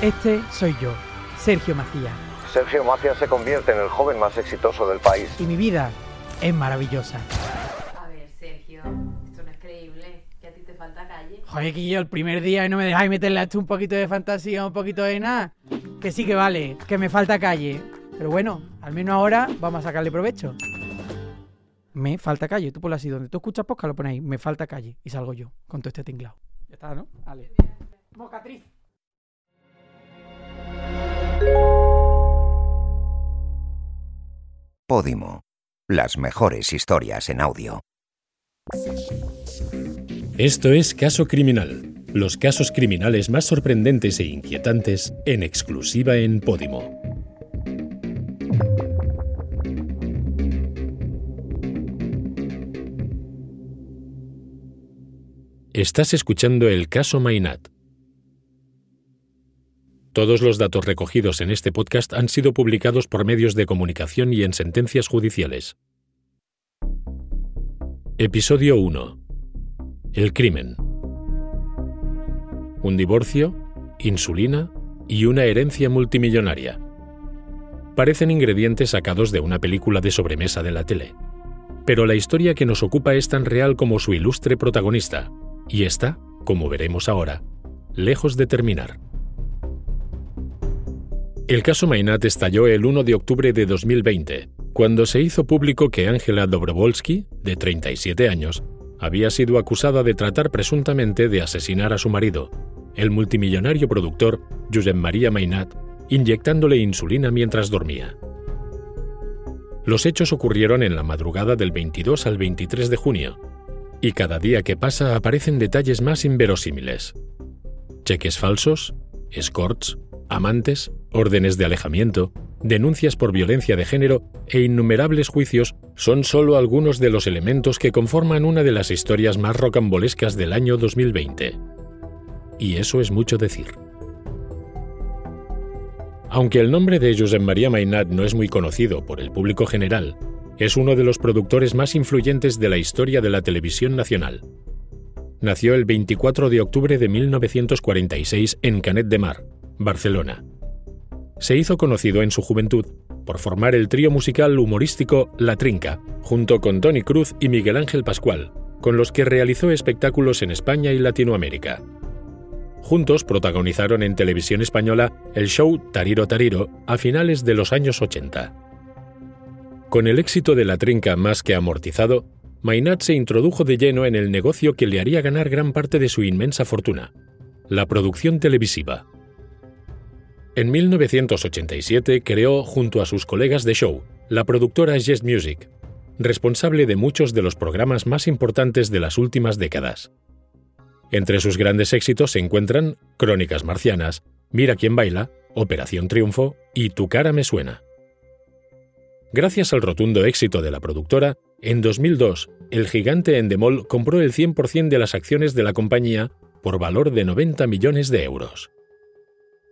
Este soy yo, Sergio Macías. Sergio Macías se convierte en el joven más exitoso del país. Y mi vida es maravillosa. A ver, Sergio, esto no es creíble. Que a ti te falta calle. Joder, que yo el primer día y no me dejáis meterle a esto un poquito de fantasía, un poquito de nada. Que sí que vale, que me falta calle. Pero bueno, al menos ahora vamos a sacarle provecho. Me falta calle, tú ponlo así, donde tú escuchas podcast lo ponéis, me falta calle. Y salgo yo, con todo este tinglado. Ya está, ¿no? Vale. Mocatriz. Podimo. Las mejores historias en audio. Esto es Caso Criminal. Los casos criminales más sorprendentes e inquietantes en exclusiva en Podimo. Estás escuchando el caso Mainat. Todos los datos recogidos en este podcast han sido publicados por medios de comunicación y en sentencias judiciales. Episodio 1. El crimen. Un divorcio, insulina y una herencia multimillonaria. Parecen ingredientes sacados de una película de sobremesa de la tele. Pero la historia que nos ocupa es tan real como su ilustre protagonista, y está, como veremos ahora, lejos de terminar. El caso Mainat estalló el 1 de octubre de 2020, cuando se hizo público que Ángela Dobrovolsky, de 37 años, había sido acusada de tratar presuntamente de asesinar a su marido, el multimillonario productor Josep María Mainat, inyectándole insulina mientras dormía. Los hechos ocurrieron en la madrugada del 22 al 23 de junio, y cada día que pasa aparecen detalles más inverosímiles. Cheques falsos, escorts, amantes, órdenes de alejamiento, denuncias por violencia de género e innumerables juicios son solo algunos de los elementos que conforman una de las historias más rocambolescas del año 2020. Y eso es mucho decir. Aunque el nombre de Josep María Mainat no es muy conocido por el público general, es uno de los productores más influyentes de la historia de la televisión nacional. Nació el 24 de octubre de 1946 en Canet de Mar, Barcelona. Se hizo conocido en su juventud por formar el trío musical humorístico La Trinca, junto con Tony Cruz y Miguel Ángel Pascual, con los que realizó espectáculos en España y Latinoamérica. Juntos protagonizaron en televisión española el show Tariro Tariro a finales de los años 80. Con el éxito de La Trinca más que amortizado, Mainat se introdujo de lleno en el negocio que le haría ganar gran parte de su inmensa fortuna, la producción televisiva. En 1987 creó, junto a sus colegas de show, la productora Yes Music, responsable de muchos de los programas más importantes de las últimas décadas. Entre sus grandes éxitos se encuentran Crónicas Marcianas, Mira quién baila, Operación Triunfo y Tu cara me suena. Gracias al rotundo éxito de la productora, en 2002, el gigante Endemol compró el 100% de las acciones de la compañía por valor de 90 millones de euros.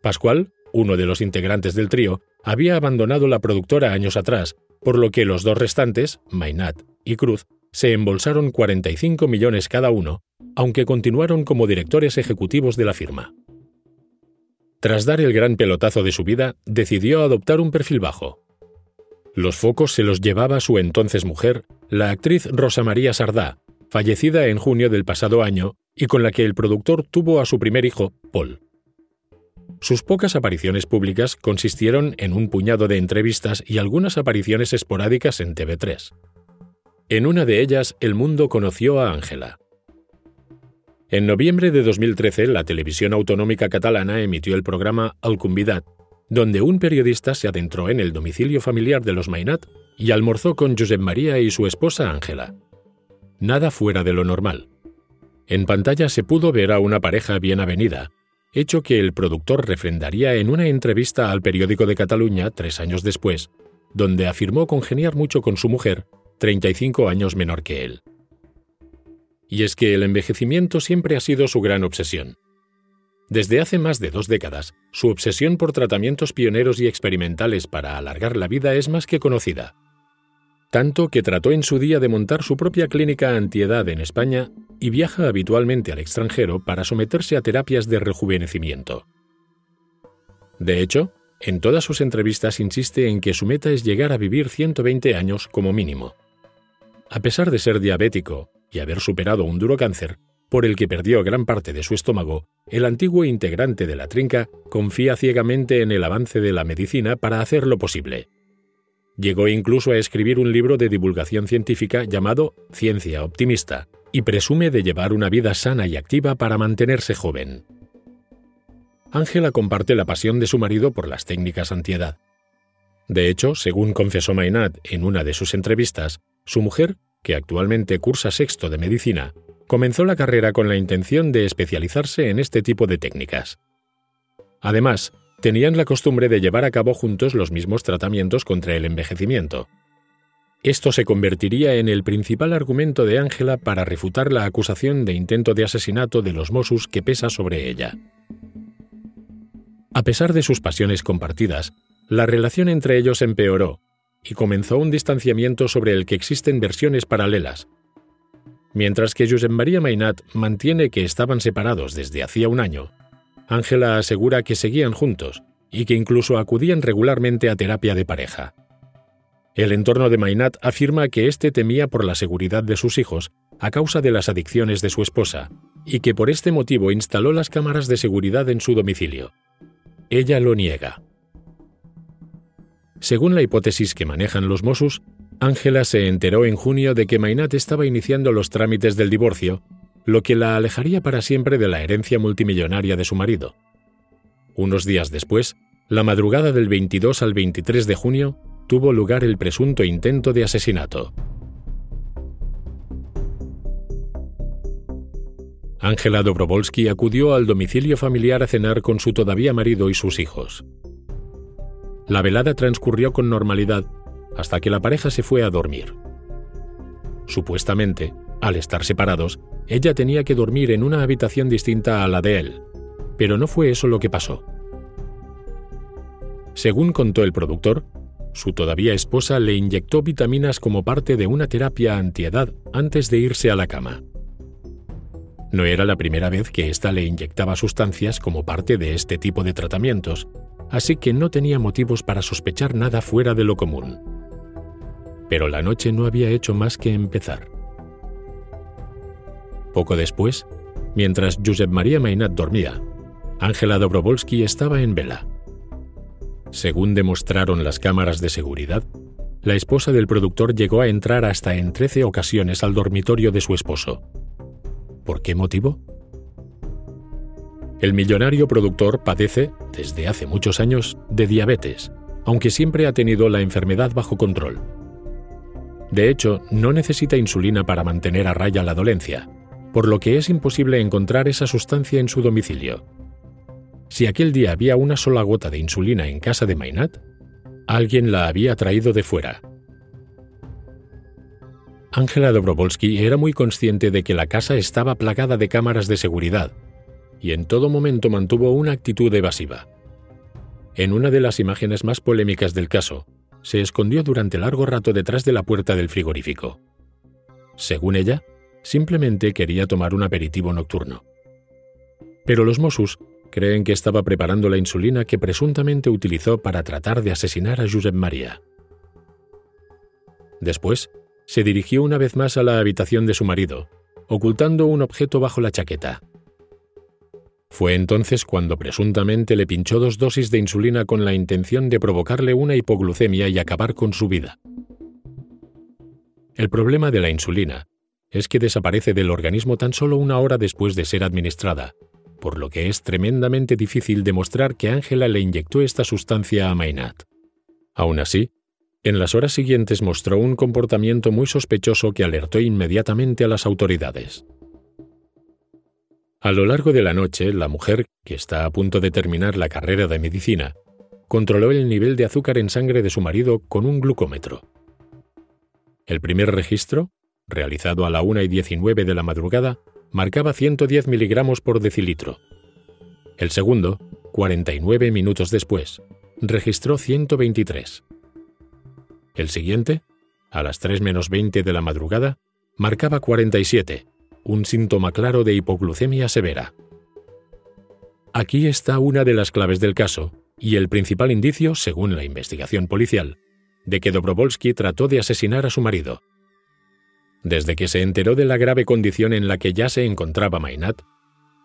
Pascual, uno de los integrantes del trío, había abandonado la productora años atrás, por lo que los dos restantes, Mainat y Cruz, se embolsaron 45 millones cada uno, aunque continuaron como directores ejecutivos de la firma. Tras dar el gran pelotazo de su vida, decidió adoptar un perfil bajo, los focos se los llevaba su entonces mujer, la actriz Rosa María Sardá, fallecida en junio del pasado año y con la que el productor tuvo a su primer hijo, Paul. Sus pocas apariciones públicas consistieron en un puñado de entrevistas y algunas apariciones esporádicas en TV3. En una de ellas, el mundo conoció a Ángela. En noviembre de 2013, la televisión autonómica catalana emitió el programa El Convidat, donde un periodista se adentró en el domicilio familiar de los Mainat y almorzó con Josep María y su esposa Ángela. Nada fuera de lo normal. En pantalla se pudo ver a una pareja bien avenida, hecho que el productor refrendaría en una entrevista al periódico de Cataluña tres años después, donde afirmó congeniar mucho con su mujer, 35 años menor que él. Y es que el envejecimiento siempre ha sido su gran obsesión. Desde hace más de dos décadas, su obsesión por tratamientos pioneros y experimentales para alargar la vida es más que conocida. Tanto que trató en su día de montar su propia clínica antiedad en España y viaja habitualmente al extranjero para someterse a terapias de rejuvenecimiento. De hecho, en todas sus entrevistas insiste en que su meta es llegar a vivir 120 años como mínimo. A pesar de ser diabético y haber superado un duro cáncer, por el que perdió gran parte de su estómago, el antiguo integrante de la trinca confía ciegamente en el avance de la medicina para hacerlo posible. Llegó incluso a escribir un libro de divulgación científica llamado Ciencia Optimista, y presume de llevar una vida sana y activa para mantenerse joven. Ángela comparte la pasión de su marido por las técnicas antiedad. De hecho, según confesó Maynard en una de sus entrevistas, su mujer, que actualmente cursa sexto de medicina, comenzó la carrera con la intención de especializarse en este tipo de técnicas. Además, tenían la costumbre de llevar a cabo juntos los mismos tratamientos contra el envejecimiento. Esto se convertiría en el principal argumento de Ángela para refutar la acusación de intento de asesinato de los Mossus que pesa sobre ella. A pesar de sus pasiones compartidas, la relación entre ellos empeoró y comenzó un distanciamiento sobre el que existen versiones paralelas. Mientras que Josep María Mainat mantiene que estaban separados desde hacía un año, Ángela asegura que seguían juntos y que incluso acudían regularmente a terapia de pareja. El entorno de Mainat afirma que éste temía por la seguridad de sus hijos a causa de las adicciones de su esposa y que por este motivo instaló las cámaras de seguridad en su domicilio. Ella lo niega. Según la hipótesis que manejan los Mossos, Ángela se enteró en junio de que Mainat estaba iniciando los trámites del divorcio lo que la alejaría para siempre de la herencia multimillonaria de su marido. Unos días después, la madrugada del 22 al 23 de junio, tuvo lugar el presunto intento de asesinato. Ángela Dobrovolsky acudió al domicilio familiar a cenar con su todavía marido y sus hijos. La velada transcurrió con normalidad hasta que la pareja se fue a dormir. Supuestamente, al estar separados, ella tenía que dormir en una habitación distinta a la de él, pero no fue eso lo que pasó. Según contó el productor, su todavía esposa le inyectó vitaminas como parte de una terapia antiedad antes de irse a la cama. No era la primera vez que ésta le inyectaba sustancias como parte de este tipo de tratamientos, así que no tenía motivos para sospechar nada fuera de lo común. Pero la noche no había hecho más que empezar. Poco después, mientras Josep María Mainat dormía, Ángela Dobrovolsky estaba en vela. Según demostraron las cámaras de seguridad, la esposa del productor llegó a entrar hasta en 13 ocasiones al dormitorio de su esposo. ¿Por qué motivo? El millonario productor padece, desde hace muchos años, de diabetes, aunque siempre ha tenido la enfermedad bajo control. De hecho, no necesita insulina para mantener a raya la dolencia, por lo que es imposible encontrar esa sustancia en su domicilio. Si aquel día había una sola gota de insulina en casa de Mainat, alguien la había traído de fuera. Ángela Dobrovolsky era muy consciente de que la casa estaba plagada de cámaras de seguridad, y en todo momento mantuvo una actitud evasiva. En una de las imágenes más polémicas del caso, se escondió durante largo rato detrás de la puerta del frigorífico. Según ella, Simplemente quería tomar un aperitivo nocturno. Pero los Mossos creen que estaba preparando la insulina que presuntamente utilizó para tratar de asesinar a Josep María. Después, se dirigió una vez más a la habitación de su marido, ocultando un objeto bajo la chaqueta. Fue entonces cuando presuntamente le pinchó dos dosis de insulina con la intención de provocarle una hipoglucemia y acabar con su vida. El problema de la insulina es que desaparece del organismo tan solo una hora después de ser administrada, por lo que es tremendamente difícil demostrar que Ángela le inyectó esta sustancia a Mainat. Aún así, en las horas siguientes mostró un comportamiento muy sospechoso que alertó inmediatamente a las autoridades. A lo largo de la noche, la mujer, que está a punto de terminar la carrera de medicina, controló el nivel de azúcar en sangre de su marido con un glucómetro. El primer registro realizado a la 1 y 19 de la madrugada, marcaba 110 miligramos por decilitro. El segundo, 49 minutos después, registró 123. El siguiente, a las 3 menos 20 de la madrugada, marcaba 47, un síntoma claro de hipoglucemia severa. Aquí está una de las claves del caso, y el principal indicio, según la investigación policial, de que Dobrovolsky trató de asesinar a su marido. Desde que se enteró de la grave condición en la que ya se encontraba Mainat,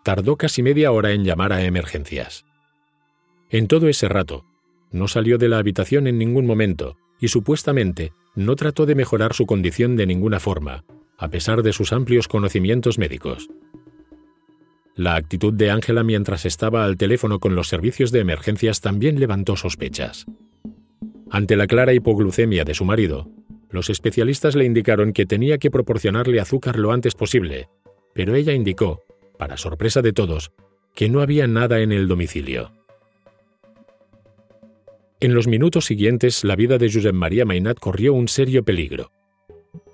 tardó casi media hora en llamar a emergencias. En todo ese rato, no salió de la habitación en ningún momento y supuestamente no trató de mejorar su condición de ninguna forma, a pesar de sus amplios conocimientos médicos. La actitud de Ángela mientras estaba al teléfono con los servicios de emergencias también levantó sospechas. Ante la clara hipoglucemia de su marido, los especialistas le indicaron que tenía que proporcionarle azúcar lo antes posible, pero ella indicó, para sorpresa de todos, que no había nada en el domicilio. En los minutos siguientes, la vida de Josep María Mainat corrió un serio peligro.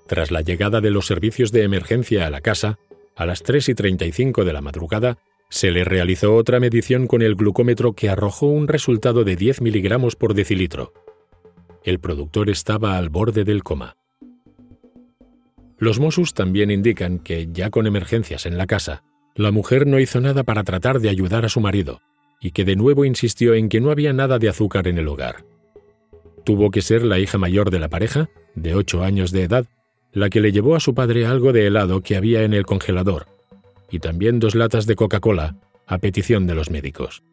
Tras la llegada de los servicios de emergencia a la casa, a las 3 y 35 de la madrugada, se le realizó otra medición con el glucómetro que arrojó un resultado de 10 miligramos por decilitro. El productor estaba al borde del coma. Los Mossos también indican que, ya con emergencias en la casa, la mujer no hizo nada para tratar de ayudar a su marido, y que de nuevo insistió en que no había nada de azúcar en el hogar. Tuvo que ser la hija mayor de la pareja, de 8 años de edad, la que le llevó a su padre algo de helado que había en el congelador, y también dos latas de Coca-Cola, a petición de los médicos.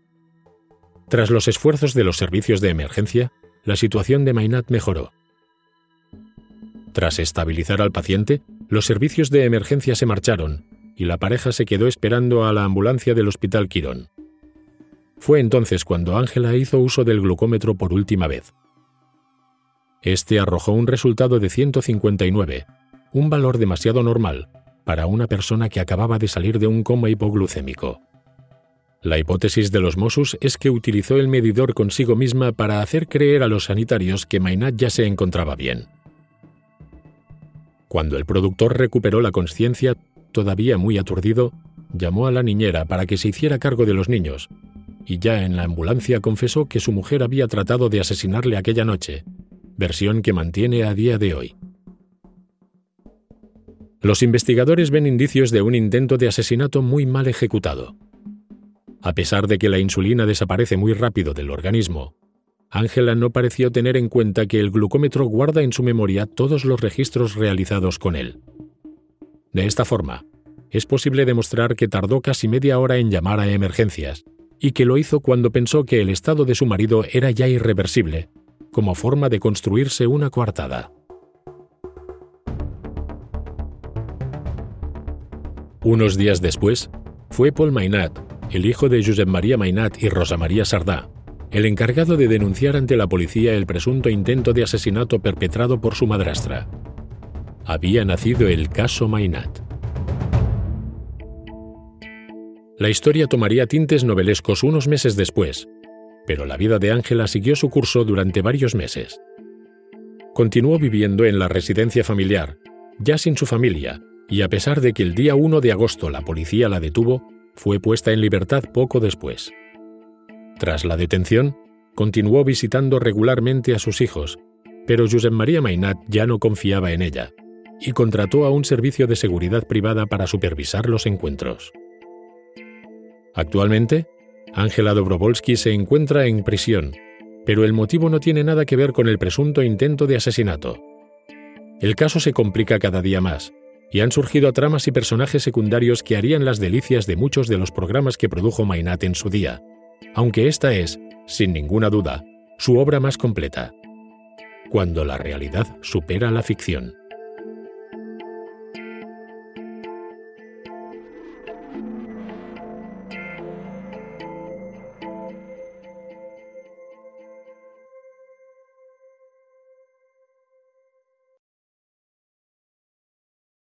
Tras los esfuerzos de los servicios de emergencia, la situación de Mainat mejoró. Tras estabilizar al paciente, los servicios de emergencia se marcharon y la pareja se quedó esperando a la ambulancia del Hospital Quirón. Fue entonces cuando Ángela hizo uso del glucómetro por última vez. Este arrojó un resultado de 159, un valor demasiado normal para una persona que acababa de salir de un coma hipoglucémico. La hipótesis de los Mossos es que utilizó el medidor consigo misma para hacer creer a los sanitarios que Mainat ya se encontraba bien. Cuando el productor recuperó la conciencia, todavía muy aturdido, llamó a la niñera para que se hiciera cargo de los niños, y ya en la ambulancia confesó que su mujer había tratado de asesinarle aquella noche, versión que mantiene a día de hoy. Los investigadores ven indicios de un intento de asesinato muy mal ejecutado. A pesar de que la insulina desaparece muy rápido del organismo, Ángela no pareció tener en cuenta que el glucómetro guarda en su memoria todos los registros realizados con él. De esta forma, es posible demostrar que tardó casi media hora en llamar a emergencias, y que lo hizo cuando pensó que el estado de su marido era ya irreversible, como forma de construirse una coartada. Unos días después, fue Paul Mainat, el hijo de Josep María Mainat y Rosa María Sardá, el encargado de denunciar ante la policía el presunto intento de asesinato perpetrado por su madrastra. Había nacido el caso Mainat. La historia tomaría tintes novelescos unos meses después, pero la vida de Ángela siguió su curso durante varios meses. Continuó viviendo en la residencia familiar, ya sin su familia, y a pesar de que el día 1 de agosto la policía la detuvo, fue puesta en libertad poco después. Tras la detención, continuó visitando regularmente a sus hijos, pero Josep María Mainat ya no confiaba en ella y contrató a un servicio de seguridad privada para supervisar los encuentros. Actualmente, Ángela Dobrovolsky se encuentra en prisión, pero el motivo no tiene nada que ver con el presunto intento de asesinato. El caso se complica cada día más, y han surgido tramas y personajes secundarios que harían las delicias de muchos de los programas que produjo Mainat en su día, aunque esta es, sin ninguna duda, su obra más completa. Cuando la realidad supera la ficción.